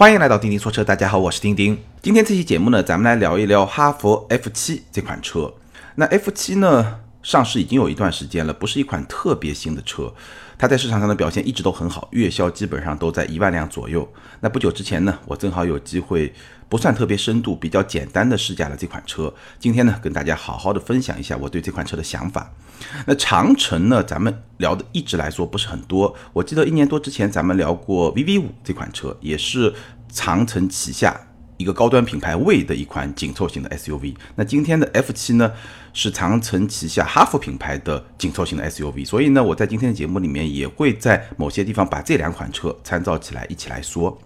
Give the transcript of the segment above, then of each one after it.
欢迎来到钉钉说车，大家好，我是钉钉。今天这期节目呢，咱们来聊一聊哈弗 F 七这款车。那 F 七呢，上市已经有一段时间了，不是一款特别新的车，它在市场上的表现一直都很好，月销基本上都在一万辆左右。那不久之前呢，我正好有机会，不算特别深度，比较简单的试驾了这款车。今天呢，跟大家好好的分享一下我对这款车的想法。那长城呢，咱们聊的一直来说不是很多。我记得一年多之前咱们聊过 VV 五这款车，也是长城旗下一个高端品牌魏的一款紧凑型的 SUV。那今天的 F 七呢，是长城旗下哈弗品牌的紧凑型的 SUV。所以呢，我在今天的节目里面也会在某些地方把这两款车参照起来一起来说。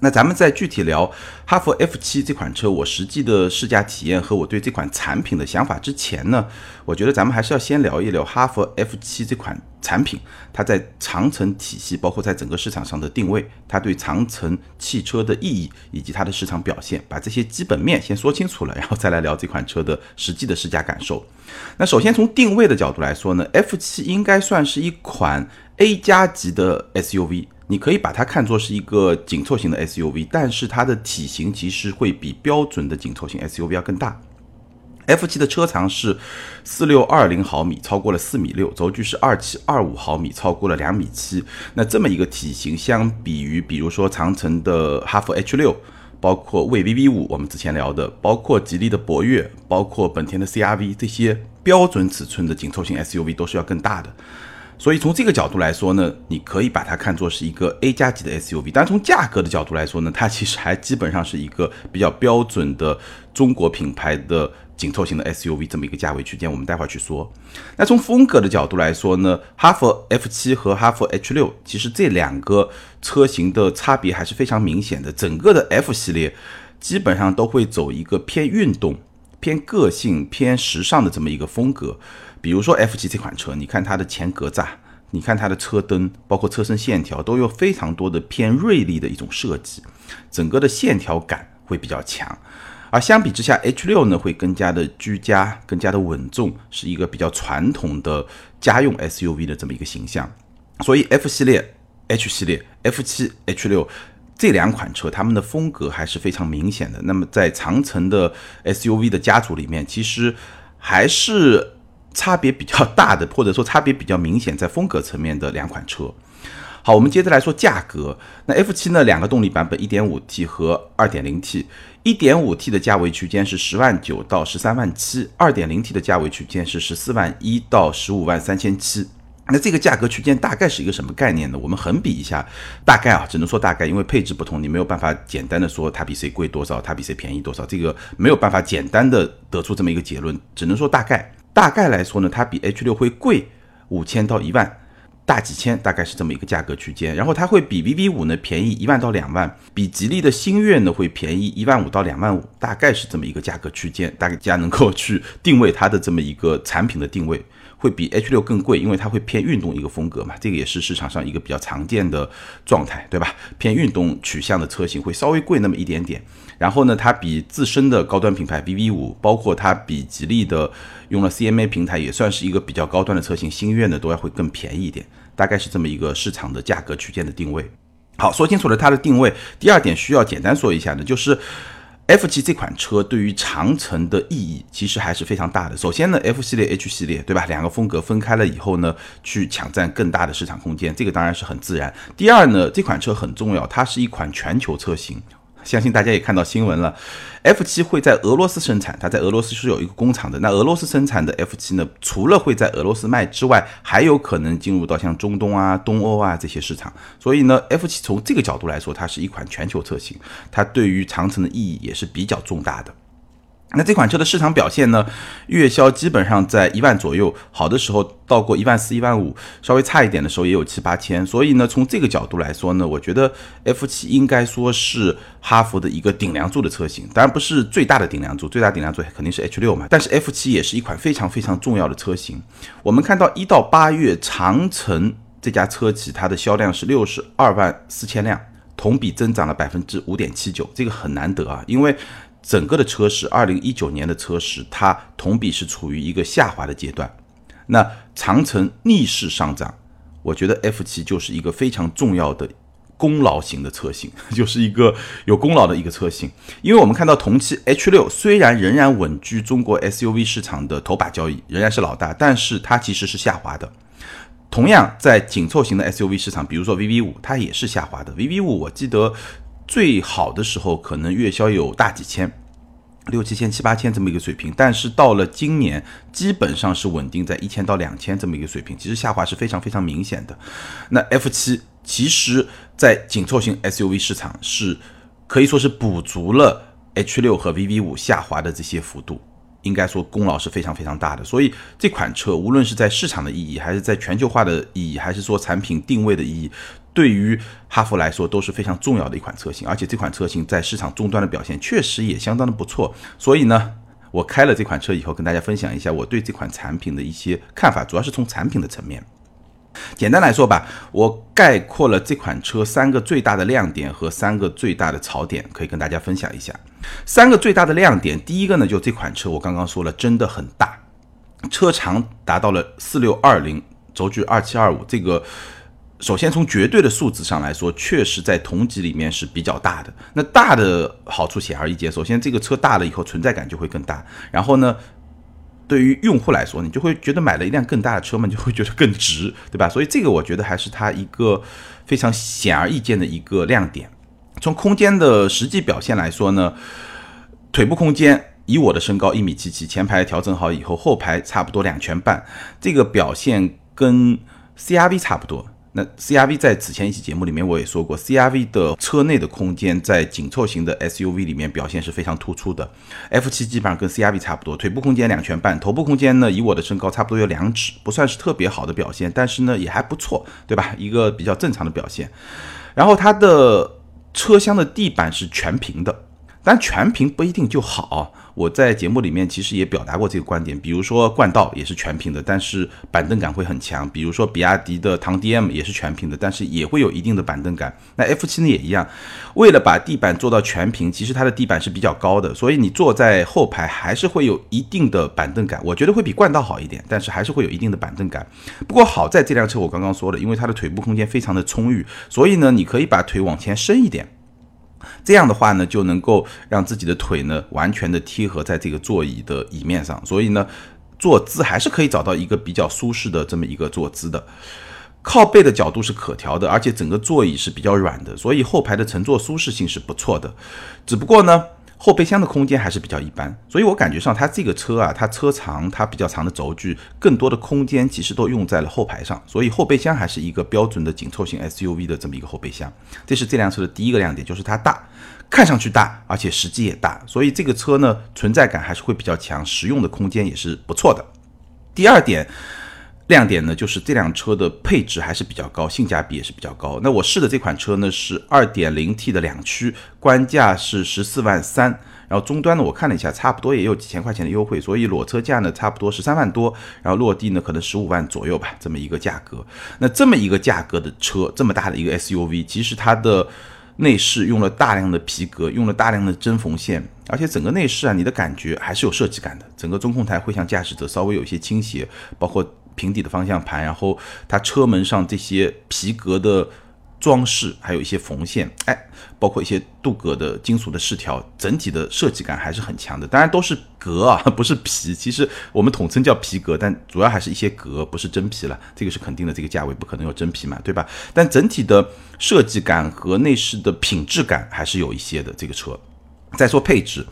那咱们在具体聊哈弗 F 七这款车，我实际的试驾体验和我对这款产品的想法之前呢，我觉得咱们还是要先聊一聊哈弗 F 七这款产品，它在长城体系，包括在整个市场上的定位，它对长城汽车的意义以及它的市场表现，把这些基本面先说清楚了，然后再来聊这款车的实际的试驾感受。那首先从定位的角度来说呢，F 七应该算是一款 A 加级的 SUV。你可以把它看作是一个紧凑型的 SUV，但是它的体型其实会比标准的紧凑型 SUV 要更大。F7 的车长是四六二零毫米，超过了四米六；轴距是二七二五毫米，超过了两米七。那这么一个体型，相比于比如说长城的哈弗 H 六，包括魏 VV 五，我们之前聊的，包括吉利的博越，包括本田的 CRV，这些标准尺寸的紧凑型 SUV 都是要更大的。所以从这个角度来说呢，你可以把它看作是一个 A 加级的 SUV。但从价格的角度来说呢，它其实还基本上是一个比较标准的中国品牌的紧凑型的 SUV 这么一个价位区间。我们待会儿去说。那从风格的角度来说呢，哈弗 F 七和哈弗 H 六其实这两个车型的差别还是非常明显的。整个的 F 系列基本上都会走一个偏运动、偏个性、偏时尚的这么一个风格。比如说 F 七这款车，你看它的前格栅，你看它的车灯，包括车身线条，都有非常多的偏锐利的一种设计，整个的线条感会比较强。而相比之下，H 六呢会更加的居家，更加的稳重，是一个比较传统的家用 SUV 的这么一个形象。所以 F 系列、H 系列、F 七、H 六这两款车，它们的风格还是非常明显的。那么在长城的 SUV 的家族里面，其实还是。差别比较大的，或者说差别比较明显，在风格层面的两款车。好，我们接着来说价格。那 F 七呢，两个动力版本，一点五 T 和二点零 T。一点五 T 的价位区间是十万九到十三万七，二点零 T 的价位区间是十四万一到十五万三千七。那这个价格区间大概是一个什么概念呢？我们横比一下，大概啊，只能说大概，因为配置不同，你没有办法简单的说它比谁贵多少，它比谁便宜多少，这个没有办法简单的得出这么一个结论，只能说大概。大概来说呢，它比 H 六会贵五千到一万，大几千，大概是这么一个价格区间。然后它会比 VV 五呢便宜一万到两万，比吉利的星越呢会便宜一万五到两万五，大概是这么一个价格区间，大家能够去定位它的这么一个产品的定位。会比 H 六更贵，因为它会偏运动一个风格嘛，这个也是市场上一个比较常见的状态，对吧？偏运动取向的车型会稍微贵那么一点点。然后呢，它比自身的高端品牌 VV 五，包括它比吉利的用了 CMA 平台，也算是一个比较高端的车型，星越呢都要会更便宜一点，大概是这么一个市场的价格区间的定位。好，说清楚了它的定位。第二点需要简单说一下的，就是。F 七这款车对于长城的意义其实还是非常大的。首先呢，F 系列、H 系列，对吧？两个风格分开了以后呢，去抢占更大的市场空间，这个当然是很自然。第二呢，这款车很重要，它是一款全球车型。相信大家也看到新闻了，F 七会在俄罗斯生产，它在俄罗斯是有一个工厂的。那俄罗斯生产的 F 七呢，除了会在俄罗斯卖之外，还有可能进入到像中东啊、东欧啊这些市场。所以呢，F 七从这个角度来说，它是一款全球车型，它对于长城的意义也是比较重大的。那这款车的市场表现呢？月销基本上在一万左右，好的时候到过一万四、一万五，稍微差一点的时候也有七八千。所以呢，从这个角度来说呢，我觉得 F 七应该说是哈弗的一个顶梁柱的车型，当然不是最大的顶梁柱，最大顶梁柱肯定是 H 六嘛。但是 F 七也是一款非常非常重要的车型。我们看到一到八月，长城这家车企它的销量是六十二万四千辆，同比增长了百分之五点七九，这个很难得啊，因为。整个的车市，二零一九年的车市，它同比是处于一个下滑的阶段。那长城逆势上涨，我觉得 F 七就是一个非常重要的功劳型的车型，就是一个有功劳的一个车型。因为我们看到同期 H 六虽然仍然稳居中国 SUV 市场的头把交椅，仍然是老大，但是它其实是下滑的。同样在紧凑型的 SUV 市场，比如说 VV 五，它也是下滑的。VV 五我记得最好的时候可能月销有大几千。六七千、七八千这么一个水平，但是到了今年，基本上是稳定在一千到两千这么一个水平，其实下滑是非常非常明显的。那 F 七其实，在紧凑型 SUV 市场是可以说是补足了 H 六和 VV 五下滑的这些幅度。应该说功劳是非常非常大的，所以这款车无论是在市场的意义，还是在全球化的意义，还是说产品定位的意义，对于哈弗来说都是非常重要的一款车型。而且这款车型在市场终端的表现确实也相当的不错。所以呢，我开了这款车以后，跟大家分享一下我对这款产品的一些看法，主要是从产品的层面。简单来说吧，我概括了这款车三个最大的亮点和三个最大的槽点，可以跟大家分享一下。三个最大的亮点，第一个呢，就这款车我刚刚说了，真的很大，车长达到了四六二零，轴距二七二五。这个首先从绝对的数字上来说，确实在同级里面是比较大的。那大的好处显而易见，首先这个车大了以后存在感就会更大，然后呢。对于用户来说，你就会觉得买了一辆更大的车嘛，就会觉得更值，对吧？所以这个我觉得还是它一个非常显而易见的一个亮点。从空间的实际表现来说呢，腿部空间以我的身高一米七七，前排调整好以后，后排差不多两拳半，这个表现跟 CRV 差不多。那 CRV 在此前一期节目里面我也说过，CRV 的车内的空间在紧凑型的 SUV 里面表现是非常突出的。F7 基本上跟 CRV 差不多，腿部空间两拳半，头部空间呢以我的身高差不多有两指，不算是特别好的表现，但是呢也还不错，对吧？一个比较正常的表现。然后它的车厢的地板是全平的。但全屏不一定就好，我在节目里面其实也表达过这个观点。比如说冠道也是全屏的，但是板凳感会很强。比如说比亚迪的唐 DM 也是全屏的，但是也会有一定的板凳感。那 F7 呢也一样，为了把地板做到全屏，其实它的地板是比较高的，所以你坐在后排还是会有一定的板凳感。我觉得会比冠道好一点，但是还是会有一定的板凳感。不过好在这辆车我刚刚说了，因为它的腿部空间非常的充裕，所以呢你可以把腿往前伸一点。这样的话呢，就能够让自己的腿呢完全的贴合在这个座椅的椅面上，所以呢，坐姿还是可以找到一个比较舒适的这么一个坐姿的。靠背的角度是可调的，而且整个座椅是比较软的，所以后排的乘坐舒适性是不错的。只不过呢。后备箱的空间还是比较一般，所以我感觉上它这个车啊，它车长它比较长的轴距，更多的空间其实都用在了后排上，所以后备箱还是一个标准的紧凑型 SUV 的这么一个后备箱。这是这辆车的第一个亮点，就是它大，看上去大，而且实际也大，所以这个车呢存在感还是会比较强，实用的空间也是不错的。第二点。亮点呢，就是这辆车的配置还是比较高，性价比也是比较高。那我试的这款车呢是 2.0T 的两驱，官价是十四万三，然后终端呢我看了一下，差不多也有几千块钱的优惠，所以裸车价呢差不多十三万多，然后落地呢可能十五万左右吧，这么一个价格。那这么一个价格的车，这么大的一个 SUV，其实它的内饰用了大量的皮革，用了大量的针缝线，而且整个内饰啊，你的感觉还是有设计感的。整个中控台会向驾驶者稍微有一些倾斜，包括。平底的方向盘，然后它车门上这些皮革的装饰，还有一些缝线，哎，包括一些镀铬的金属的饰条，整体的设计感还是很强的。当然都是革啊，不是皮。其实我们统称叫皮革，但主要还是一些革，不是真皮了。这个是肯定的，这个价位不可能有真皮嘛，对吧？但整体的设计感和内饰的品质感还是有一些的。这个车，再说配置，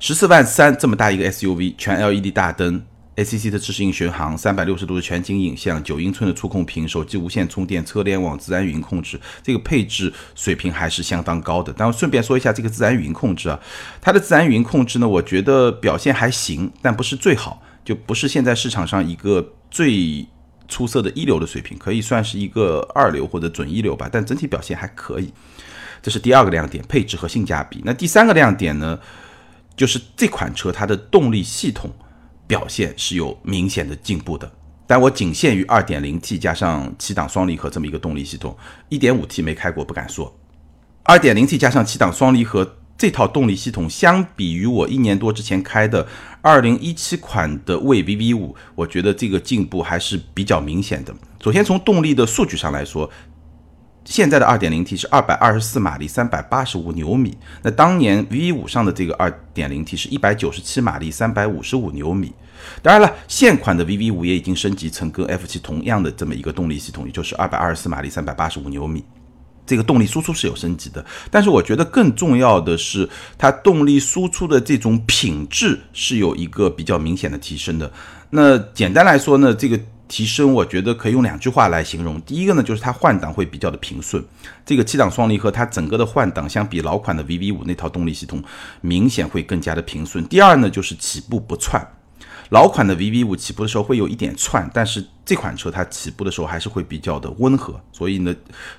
十四万三这么大一个 SUV，全 LED 大灯。ACC 的自适应巡航，三百六十度的全景影像，九英寸的触控屏，手机无线充电，车联网，自然语音控制，这个配置水平还是相当高的。但我顺便说一下这个自然语音控制啊，它的自然语音控制呢，我觉得表现还行，但不是最好，就不是现在市场上一个最出色的一流的水平，可以算是一个二流或者准一流吧。但整体表现还可以，这是第二个亮点，配置和性价比。那第三个亮点呢，就是这款车它的动力系统。表现是有明显的进步的，但我仅限于 2.0T 加上七档双离合这么一个动力系统，1.5T 没开过不敢说。2.0T 加上七档双离合这套动力系统，相比于我一年多之前开的2017款的魏 VV5，我觉得这个进步还是比较明显的。首先从动力的数据上来说，现在的 2.0T 是224马力，385牛米。那当年 VV5 上的这个 2.0T 是197马力，355牛米。当然了，现款的 VV5 也已经升级成跟 F7 同样的这么一个动力系统，也就是224马力，385牛米。这个动力输出是有升级的，但是我觉得更重要的是，它动力输出的这种品质是有一个比较明显的提升的。那简单来说呢，这个提升我觉得可以用两句话来形容。第一个呢，就是它换挡会比较的平顺，这个七档双离合它整个的换挡相比老款的 VV5 那套动力系统明显会更加的平顺。第二呢，就是起步不窜。老款的 VV 五起步的时候会有一点窜，但是这款车它起步的时候还是会比较的温和，所以呢，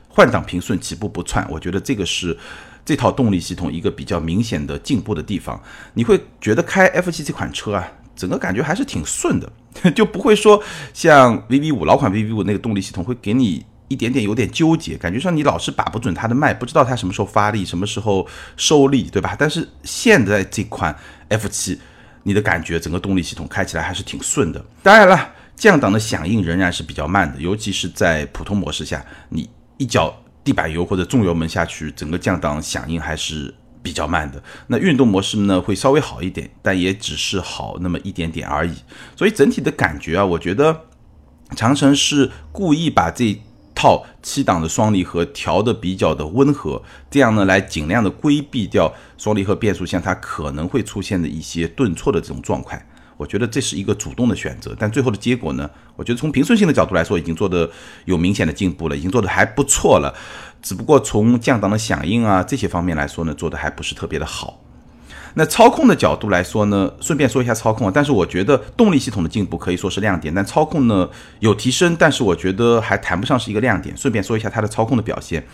换挡平顺，起步不窜，我觉得这个是这套动力系统一个比较明显的进步的地方。你会觉得开 F 七这款车啊，整个感觉还是挺顺的，就不会说像 VV 五老款 VV 五那个动力系统会给你一点点有点纠结，感觉上你老是把不准它的脉，不知道它什么时候发力，什么时候收力，对吧？但是现在这款 F 七。你的感觉，整个动力系统开起来还是挺顺的。当然了，降档的响应仍然是比较慢的，尤其是在普通模式下，你一脚地板油或者重油门下去，整个降档响应还是比较慢的。那运动模式呢，会稍微好一点，但也只是好那么一点点而已。所以整体的感觉啊，我觉得长城是故意把这。套七档的双离合调的比较的温和，这样呢来尽量的规避掉双离合变速箱它可能会出现的一些顿挫的这种状态。我觉得这是一个主动的选择，但最后的结果呢，我觉得从平顺性的角度来说，已经做的有明显的进步了，已经做的还不错了。只不过从降档的响应啊这些方面来说呢，做的还不是特别的好。那操控的角度来说呢，顺便说一下操控，但是我觉得动力系统的进步可以说是亮点，但操控呢有提升，但是我觉得还谈不上是一个亮点。顺便说一下它的操控的表现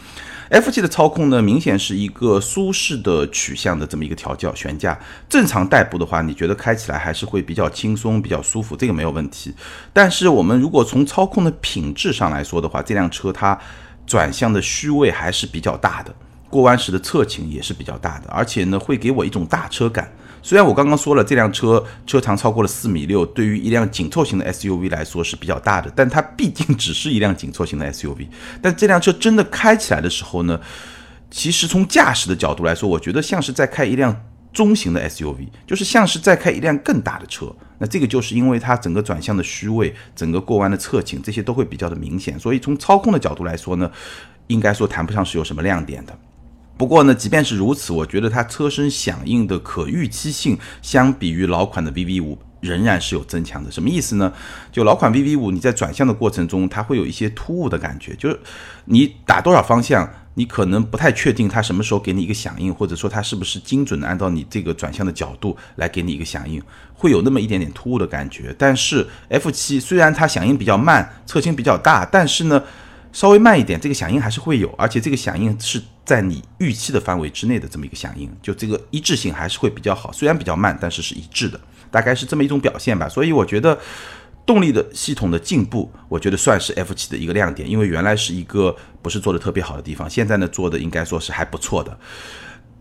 ，F 七的操控呢明显是一个舒适的取向的这么一个调教悬架，正常代步的话，你觉得开起来还是会比较轻松、比较舒服，这个没有问题。但是我们如果从操控的品质上来说的话，这辆车它转向的虚位还是比较大的。过弯时的侧倾也是比较大的，而且呢会给我一种大车感。虽然我刚刚说了这辆车车长超过了四米六，对于一辆紧凑型的 SUV 来说是比较大的，但它毕竟只是一辆紧凑型的 SUV。但这辆车真的开起来的时候呢，其实从驾驶的角度来说，我觉得像是在开一辆中型的 SUV，就是像是在开一辆更大的车。那这个就是因为它整个转向的虚位、整个过弯的侧倾这些都会比较的明显，所以从操控的角度来说呢，应该说谈不上是有什么亮点的。不过呢，即便是如此，我觉得它车身响应的可预期性，相比于老款的 VV 五仍然是有增强的。什么意思呢？就老款 VV 五，你在转向的过程中，它会有一些突兀的感觉，就是你打多少方向，你可能不太确定它什么时候给你一个响应，或者说它是不是精准的按照你这个转向的角度来给你一个响应，会有那么一点点突兀的感觉。但是 F 七虽然它响应比较慢，侧倾比较大，但是呢。稍微慢一点，这个响应还是会有，而且这个响应是在你预期的范围之内的这么一个响应，就这个一致性还是会比较好。虽然比较慢，但是是一致的，大概是这么一种表现吧。所以我觉得动力的系统的进步，我觉得算是 F 七的一个亮点，因为原来是一个不是做的特别好的地方，现在呢做的应该说是还不错的。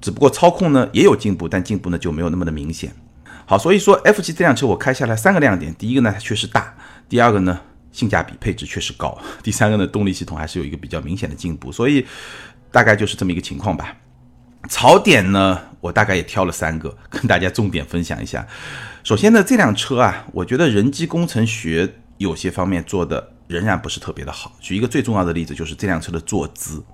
只不过操控呢也有进步，但进步呢就没有那么的明显。好，所以说 F 七这辆车我开下来三个亮点，第一个呢它确实大，第二个呢。性价比配置确实高，第三个呢，动力系统还是有一个比较明显的进步，所以大概就是这么一个情况吧。槽点呢，我大概也挑了三个，跟大家重点分享一下。首先呢，这辆车啊，我觉得人机工程学有些方面做的仍然不是特别的好。举一个最重要的例子，就是这辆车的坐姿。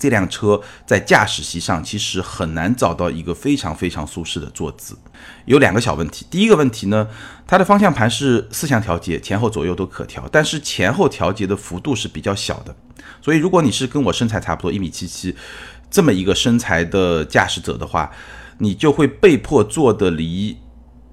这辆车在驾驶席上其实很难找到一个非常非常舒适的坐姿，有两个小问题。第一个问题呢，它的方向盘是四向调节，前后左右都可调，但是前后调节的幅度是比较小的。所以如果你是跟我身材差不多一米七七这么一个身材的驾驶者的话，你就会被迫坐的离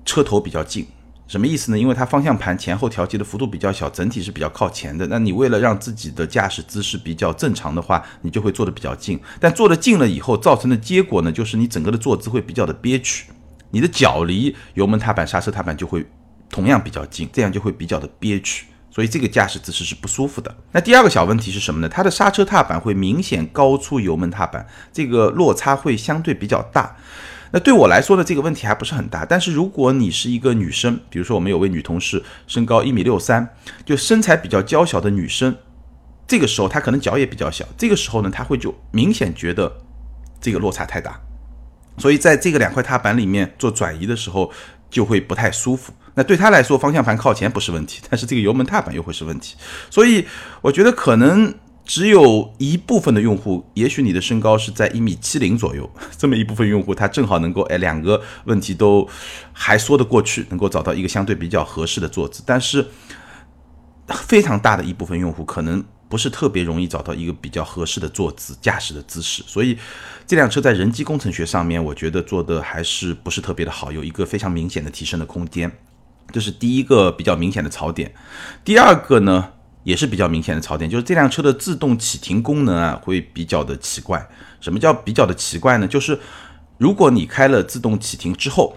车头比较近。什么意思呢？因为它方向盘前后调节的幅度比较小，整体是比较靠前的。那你为了让自己的驾驶姿势比较正常的话，你就会坐的比较近。但坐的近了以后，造成的结果呢，就是你整个的坐姿会比较的憋屈，你的脚离油门踏板、刹车踏板就会同样比较近，这样就会比较的憋屈。所以这个驾驶姿势是不舒服的。那第二个小问题是什么呢？它的刹车踏板会明显高出油门踏板，这个落差会相对比较大。那对我来说呢，这个问题还不是很大。但是如果你是一个女生，比如说我们有位女同事，身高一米六三，就身材比较娇小的女生，这个时候她可能脚也比较小，这个时候呢，她会就明显觉得这个落差太大，所以在这个两块踏板里面做转移的时候就会不太舒服。那对他来说，方向盘靠前不是问题，但是这个油门踏板又会是问题。所以我觉得可能只有一部分的用户，也许你的身高是在一米七零左右，这么一部分用户，他正好能够哎两个问题都还说得过去，能够找到一个相对比较合适的坐姿。但是非常大的一部分用户可能不是特别容易找到一个比较合适的坐姿、驾驶的姿势，所以这辆车在人机工程学上面，我觉得做的还是不是特别的好，有一个非常明显的提升的空间。这是第一个比较明显的槽点。第二个呢，也是比较明显的槽点，就是这辆车的自动启停功能啊，会比较的奇怪。什么叫比较的奇怪呢？就是如果你开了自动启停之后。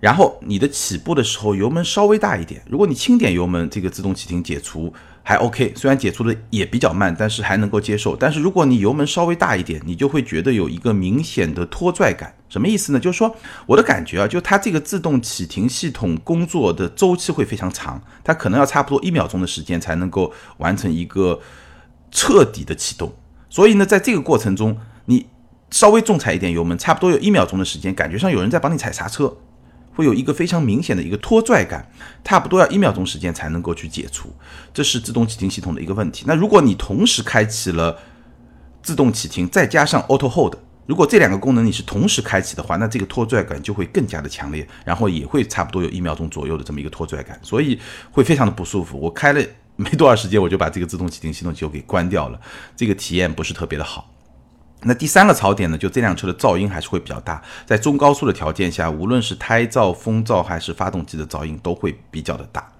然后你的起步的时候油门稍微大一点，如果你轻点油门，这个自动启停解除还 OK，虽然解除的也比较慢，但是还能够接受。但是如果你油门稍微大一点，你就会觉得有一个明显的拖拽感。什么意思呢？就是说我的感觉啊，就它这个自动启停系统工作的周期会非常长，它可能要差不多一秒钟的时间才能够完成一个彻底的启动。所以呢，在这个过程中，你稍微重踩一点油门，差不多有一秒钟的时间，感觉上有人在帮你踩刹车。会有一个非常明显的一个拖拽感，差不多要一秒钟时间才能够去解除，这是自动启停系统的一个问题。那如果你同时开启了自动启停，再加上 Auto Hold，如果这两个功能你是同时开启的话，那这个拖拽感就会更加的强烈，然后也会差不多有一秒钟左右的这么一个拖拽感，所以会非常的不舒服。我开了没多少时间，我就把这个自动启停系统就给关掉了，这个体验不是特别的好。那第三个槽点呢，就这辆车的噪音还是会比较大，在中高速的条件下，无论是胎噪、风噪还是发动机的噪音都会比较的大。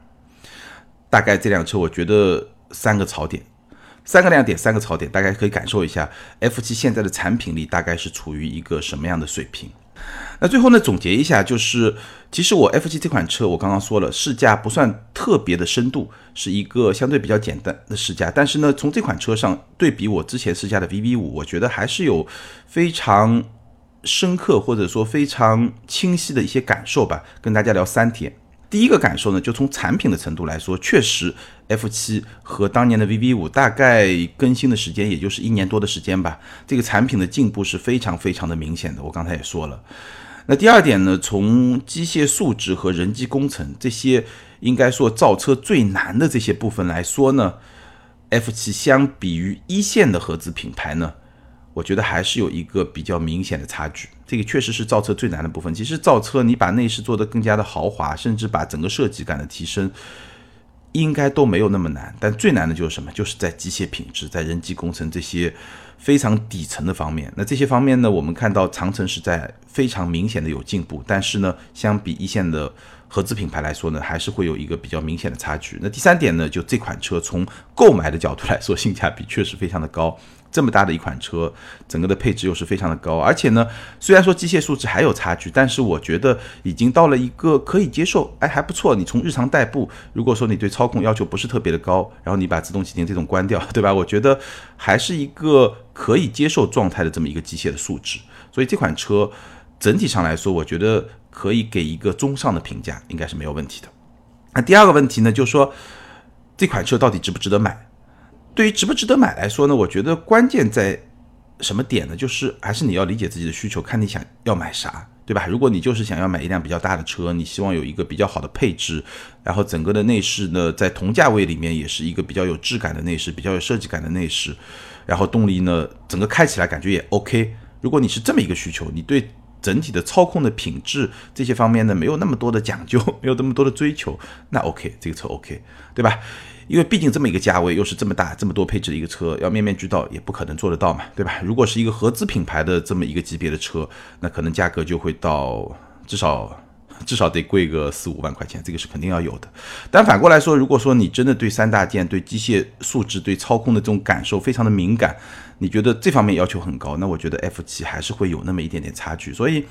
大概这辆车，我觉得三个槽点，三个亮点，三个槽点，大概可以感受一下 F 七现在的产品力大概是处于一个什么样的水平。那最后呢，总结一下，就是其实我 F7 这款车，我刚刚说了，试驾不算特别的深度，是一个相对比较简单的试驾。但是呢，从这款车上对比我之前试驾的 VV5，我觉得还是有非常深刻或者说非常清晰的一些感受吧。跟大家聊三天。第一个感受呢，就从产品的程度来说，确实 F7 和当年的 VV5 大概更新的时间也就是一年多的时间吧，这个产品的进步是非常非常的明显的。我刚才也说了。那第二点呢，从机械素质和人机工程这些应该说造车最难的这些部分来说呢，F7 相比于一线的合资品牌呢，我觉得还是有一个比较明显的差距。这个确实是造车最难的部分。其实造车你把内饰做得更加的豪华，甚至把整个设计感的提升，应该都没有那么难。但最难的就是什么？就是在机械品质、在人机工程这些。非常底层的方面，那这些方面呢，我们看到长城是在非常明显的有进步，但是呢，相比一线的合资品牌来说呢，还是会有一个比较明显的差距。那第三点呢，就这款车从购买的角度来说，性价比确实非常的高。这么大的一款车，整个的配置又是非常的高，而且呢，虽然说机械素质还有差距，但是我觉得已经到了一个可以接受，哎，还不错。你从日常代步，如果说你对操控要求不是特别的高，然后你把自动启停这种关掉，对吧？我觉得还是一个可以接受状态的这么一个机械的素质。所以这款车整体上来说，我觉得可以给一个中上的评价，应该是没有问题的。那第二个问题呢，就是说这款车到底值不值得买？对于值不值得买来说呢，我觉得关键在什么点呢？就是还是你要理解自己的需求，看你想要买啥，对吧？如果你就是想要买一辆比较大的车，你希望有一个比较好的配置，然后整个的内饰呢，在同价位里面也是一个比较有质感的内饰，比较有设计感的内饰，然后动力呢，整个开起来感觉也 OK。如果你是这么一个需求，你对整体的操控的品质这些方面呢，没有那么多的讲究，没有那么多的追求，那 OK，这个车 OK，对吧？因为毕竟这么一个价位，又是这么大、这么多配置的一个车，要面面俱到也不可能做得到嘛，对吧？如果是一个合资品牌的这么一个级别的车，那可能价格就会到至少至少得贵个四五万块钱，这个是肯定要有的。但反过来说，如果说你真的对三大件、对机械素质、对操控的这种感受非常的敏感，你觉得这方面要求很高，那我觉得 F 七还是会有那么一点点差距，所以。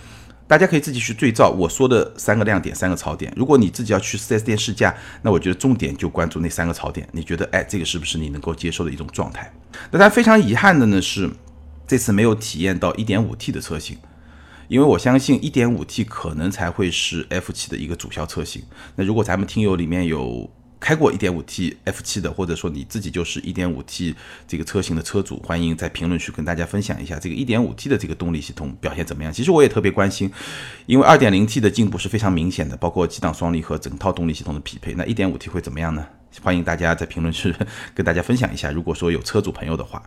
大家可以自己去对照我说的三个亮点、三个槽点。如果你自己要去 4S 店试驾，那我觉得重点就关注那三个槽点。你觉得，哎，这个是不是你能够接受的一种状态？那但非常遗憾的呢是，这次没有体验到 1.5T 的车型，因为我相信 1.5T 可能才会是 F7 的一个主销车型。那如果咱们听友里面有开过 1.5T F7 的，或者说你自己就是 1.5T 这个车型的车主，欢迎在评论区跟大家分享一下这个 1.5T 的这个动力系统表现怎么样。其实我也特别关心，因为 2.0T 的进步是非常明显的，包括几档双离合整套动力系统的匹配。那 1.5T 会怎么样呢？欢迎大家在评论区跟大家分享一下。如果说有车主朋友的话。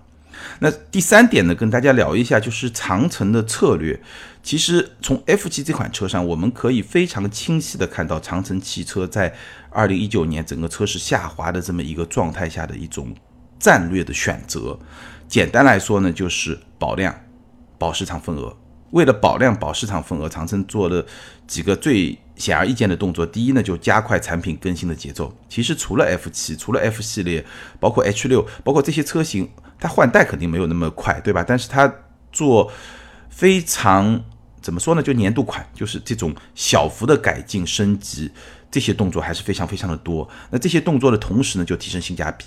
那第三点呢，跟大家聊一下，就是长城的策略。其实从 F7 这款车上，我们可以非常清晰的看到长城汽车在二零一九年整个车市下滑的这么一个状态下的一种战略的选择。简单来说呢，就是保量、保市场份额。为了保量、保市场份额，长城做了几个最显而易见的动作。第一呢，就加快产品更新的节奏。其实除了 F7，除了 F 系列，包括 H6，包括这些车型。它换代肯定没有那么快，对吧？但是它做非常怎么说呢？就年度款，就是这种小幅的改进升级，这些动作还是非常非常的多。那这些动作的同时呢，就提升性价比，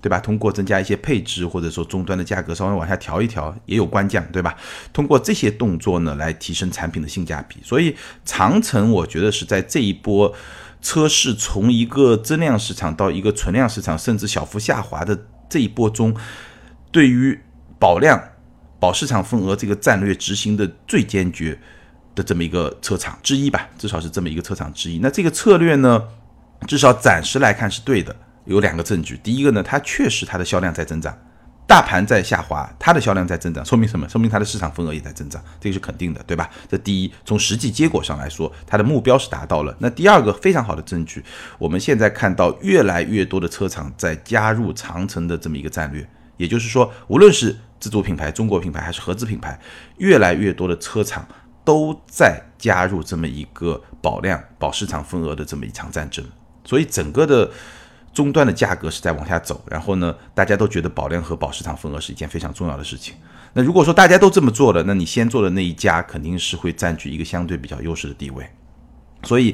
对吧？通过增加一些配置，或者说终端的价格稍微往下调一调，也有官降，对吧？通过这些动作呢，来提升产品的性价比。所以长城，我觉得是在这一波车市从一个增量市场到一个存量市场，甚至小幅下滑的这一波中。对于保量、保市场份额这个战略执行的最坚决的这么一个车厂之一吧，至少是这么一个车厂之一。那这个策略呢，至少暂时来看是对的。有两个证据，第一个呢，它确实它的销量在增长，大盘在下滑，它的销量在增长，说明什么？说明它的市场份额也在增长，这个是肯定的，对吧？这第一，从实际结果上来说，它的目标是达到了。那第二个非常好的证据，我们现在看到越来越多的车厂在加入长城的这么一个战略。也就是说，无论是自主品牌、中国品牌还是合资品牌，越来越多的车厂都在加入这么一个保量、保市场份额的这么一场战争。所以，整个的终端的价格是在往下走。然后呢，大家都觉得保量和保市场份额是一件非常重要的事情。那如果说大家都这么做了，那你先做的那一家肯定是会占据一个相对比较优势的地位。所以。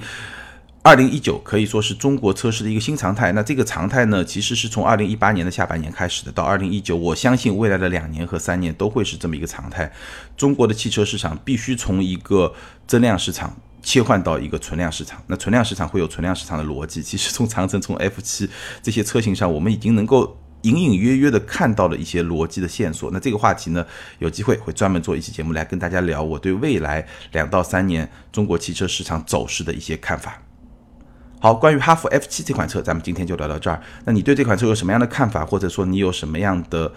二零一九可以说是中国车市的一个新常态。那这个常态呢，其实是从二零一八年的下半年开始的，到二零一九，我相信未来的两年和三年都会是这么一个常态。中国的汽车市场必须从一个增量市场切换到一个存量市场。那存量市场会有存量市场的逻辑。其实从长城、从 F 七 这些车型上，我们已经能够隐隐约约的看到了一些逻辑的线索。那这个话题呢，有机会会专门做一期节目来跟大家聊我对未来两到三年中国汽车市场走势的一些看法。好，关于哈弗 F 七这款车，咱们今天就聊到这儿。那你对这款车有什么样的看法，或者说你有什么样的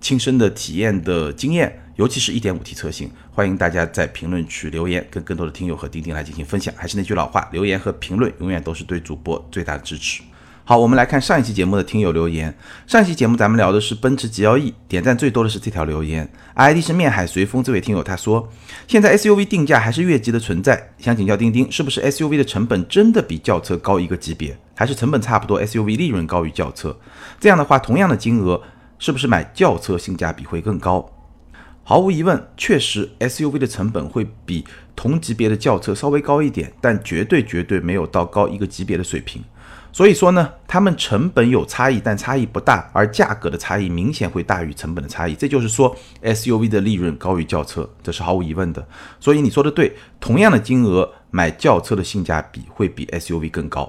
亲身的体验的经验，尤其是 1.5T 车型，欢迎大家在评论区留言，跟更多的听友和钉钉来进行分享。还是那句老话，留言和评论永远都是对主播最大的支持。好，我们来看上一期节目的听友留言。上一期节目咱们聊的是奔驰 G L E，点赞最多的是这条留言，ID 是面海随风。这位听友他说，现在 S U V 定价还是越级的存在，想请教丁丁，是不是 S U V 的成本真的比轿车高一个级别，还是成本差不多，S U V 利润高于轿车？这样的话，同样的金额，是不是买轿车性价比会更高？毫无疑问，确实 S U V 的成本会比同级别的轿车稍微高一点，但绝对绝对没有到高一个级别的水平。所以说呢，它们成本有差异，但差异不大，而价格的差异明显会大于成本的差异。这就是说，SUV 的利润高于轿车，这是毫无疑问的。所以你说的对，同样的金额买轿车的性价比会比 SUV 更高。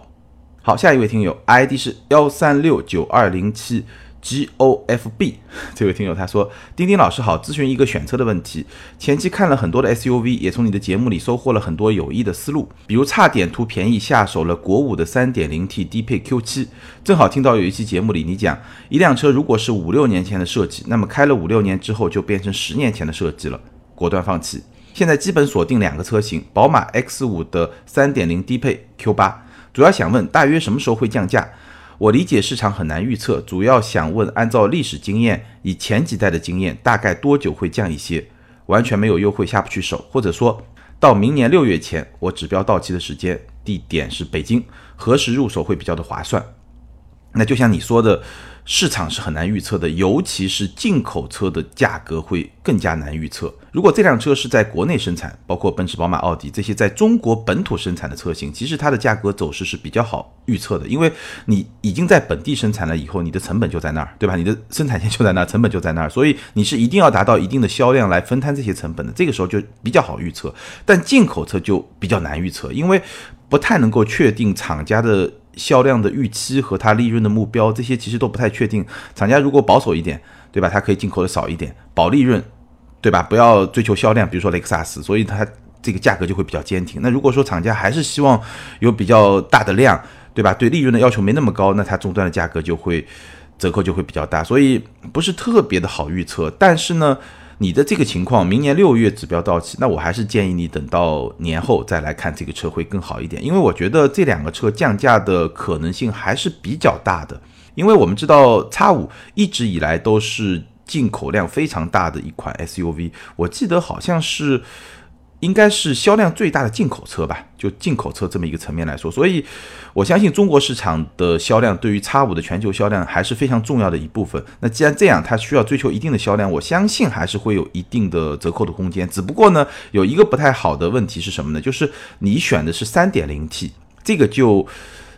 好，下一位听友，ID 是幺三六九二零七。G O F B，这位听友他说：“丁丁老师好，咨询一个选车的问题。前期看了很多的 S U V，也从你的节目里收获了很多有益的思路。比如差点图便宜下手了国五的三点零 T 低配 Q 七，正好听到有一期节目里你讲，一辆车如果是五六年前的设计，那么开了五六年之后就变成十年前的设计了，果断放弃。现在基本锁定两个车型，宝马 X 五的三点零低配 Q 八，主要想问大约什么时候会降价？”我理解市场很难预测，主要想问，按照历史经验，以前几代的经验，大概多久会降一些？完全没有优惠下不去手，或者说到明年六月前，我指标到期的时间，地点是北京，何时入手会比较的划算？那就像你说的。市场是很难预测的，尤其是进口车的价格会更加难预测。如果这辆车是在国内生产，包括奔驰、宝马、奥迪这些在中国本土生产的车型，其实它的价格走势是比较好预测的，因为你已经在本地生产了以后，你的成本就在那儿，对吧？你的生产线就在那儿，成本就在那儿，所以你是一定要达到一定的销量来分摊这些成本的。这个时候就比较好预测，但进口车就比较难预测，因为不太能够确定厂家的。销量的预期和它利润的目标，这些其实都不太确定。厂家如果保守一点，对吧？它可以进口的少一点，保利润，对吧？不要追求销量，比如说雷克萨斯，所以它这个价格就会比较坚挺。那如果说厂家还是希望有比较大的量，对吧？对利润的要求没那么高，那它终端的价格就会折扣就会比较大，所以不是特别的好预测。但是呢，你的这个情况，明年六月指标到期，那我还是建议你等到年后再来看这个车会更好一点，因为我觉得这两个车降价的可能性还是比较大的。因为我们知道叉五一直以来都是进口量非常大的一款 SUV，我记得好像是应该是销量最大的进口车吧，就进口车这么一个层面来说，所以我相信中国市场的销量对于叉五的全球销量还是非常重要的一部分。那既然这样，它需要追求一定的销量，我相信还是会有一定的折扣的空间。只不过呢，有一个不太好的问题是什么呢？就是你选的是三点零 T，这个就。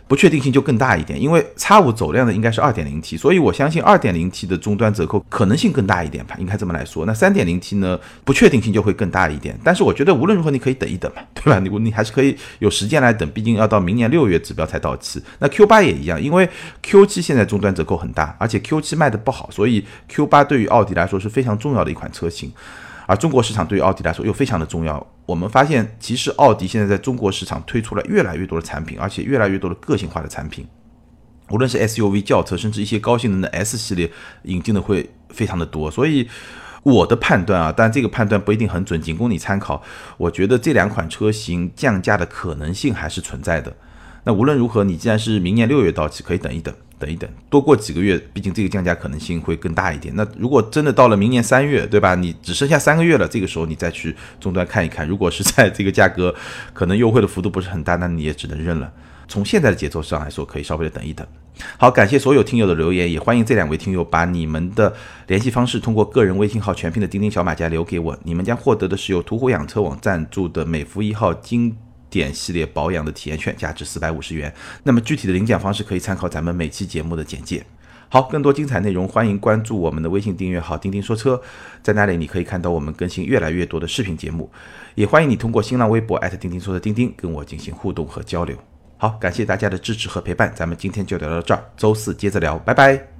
不确定性就更大一点，因为叉五走量的应该是二点零 T，所以我相信二点零 T 的终端折扣可能性更大一点吧，应该这么来说。那三点零 T 呢，不确定性就会更大一点。但是我觉得无论如何你可以等一等嘛，对吧？你你还是可以有时间来等，毕竟要到明年六月指标才到期。那 Q 八也一样，因为 Q 七现在终端折扣很大，而且 Q 七卖的不好，所以 Q 八对于奥迪来说是非常重要的一款车型。而中国市场对于奥迪来说又非常的重要。我们发现，其实奥迪现在在中国市场推出了越来越多的产品，而且越来越多的个性化的产品。无论是 SUV、轿车，甚至一些高性能的 S 系列，引进的会非常的多。所以我的判断啊，但这个判断不一定很准，仅供你参考。我觉得这两款车型降价的可能性还是存在的。那无论如何，你既然是明年六月到期，可以等一等。等一等，多过几个月，毕竟这个降价可能性会更大一点。那如果真的到了明年三月，对吧？你只剩下三个月了，这个时候你再去终端看一看，如果是在这个价格可能优惠的幅度不是很大，那你也只能认了。从现在的节奏上来说，可以稍微的等一等。好，感谢所有听友的留言，也欢迎这两位听友把你们的联系方式通过个人微信号全拼的钉钉小马甲留给我，你们将获得的是由途虎养车网赞助的美孚一号金。点系列保养的体验券价值四百五十元，那么具体的领奖方式可以参考咱们每期节目的简介。好，更多精彩内容欢迎关注我们的微信订阅号“钉钉说车”，在那里你可以看到我们更新越来越多的视频节目，也欢迎你通过新浪微博钉钉说的钉钉跟我进行互动和交流。好，感谢大家的支持和陪伴，咱们今天就聊到这儿，周四接着聊，拜拜。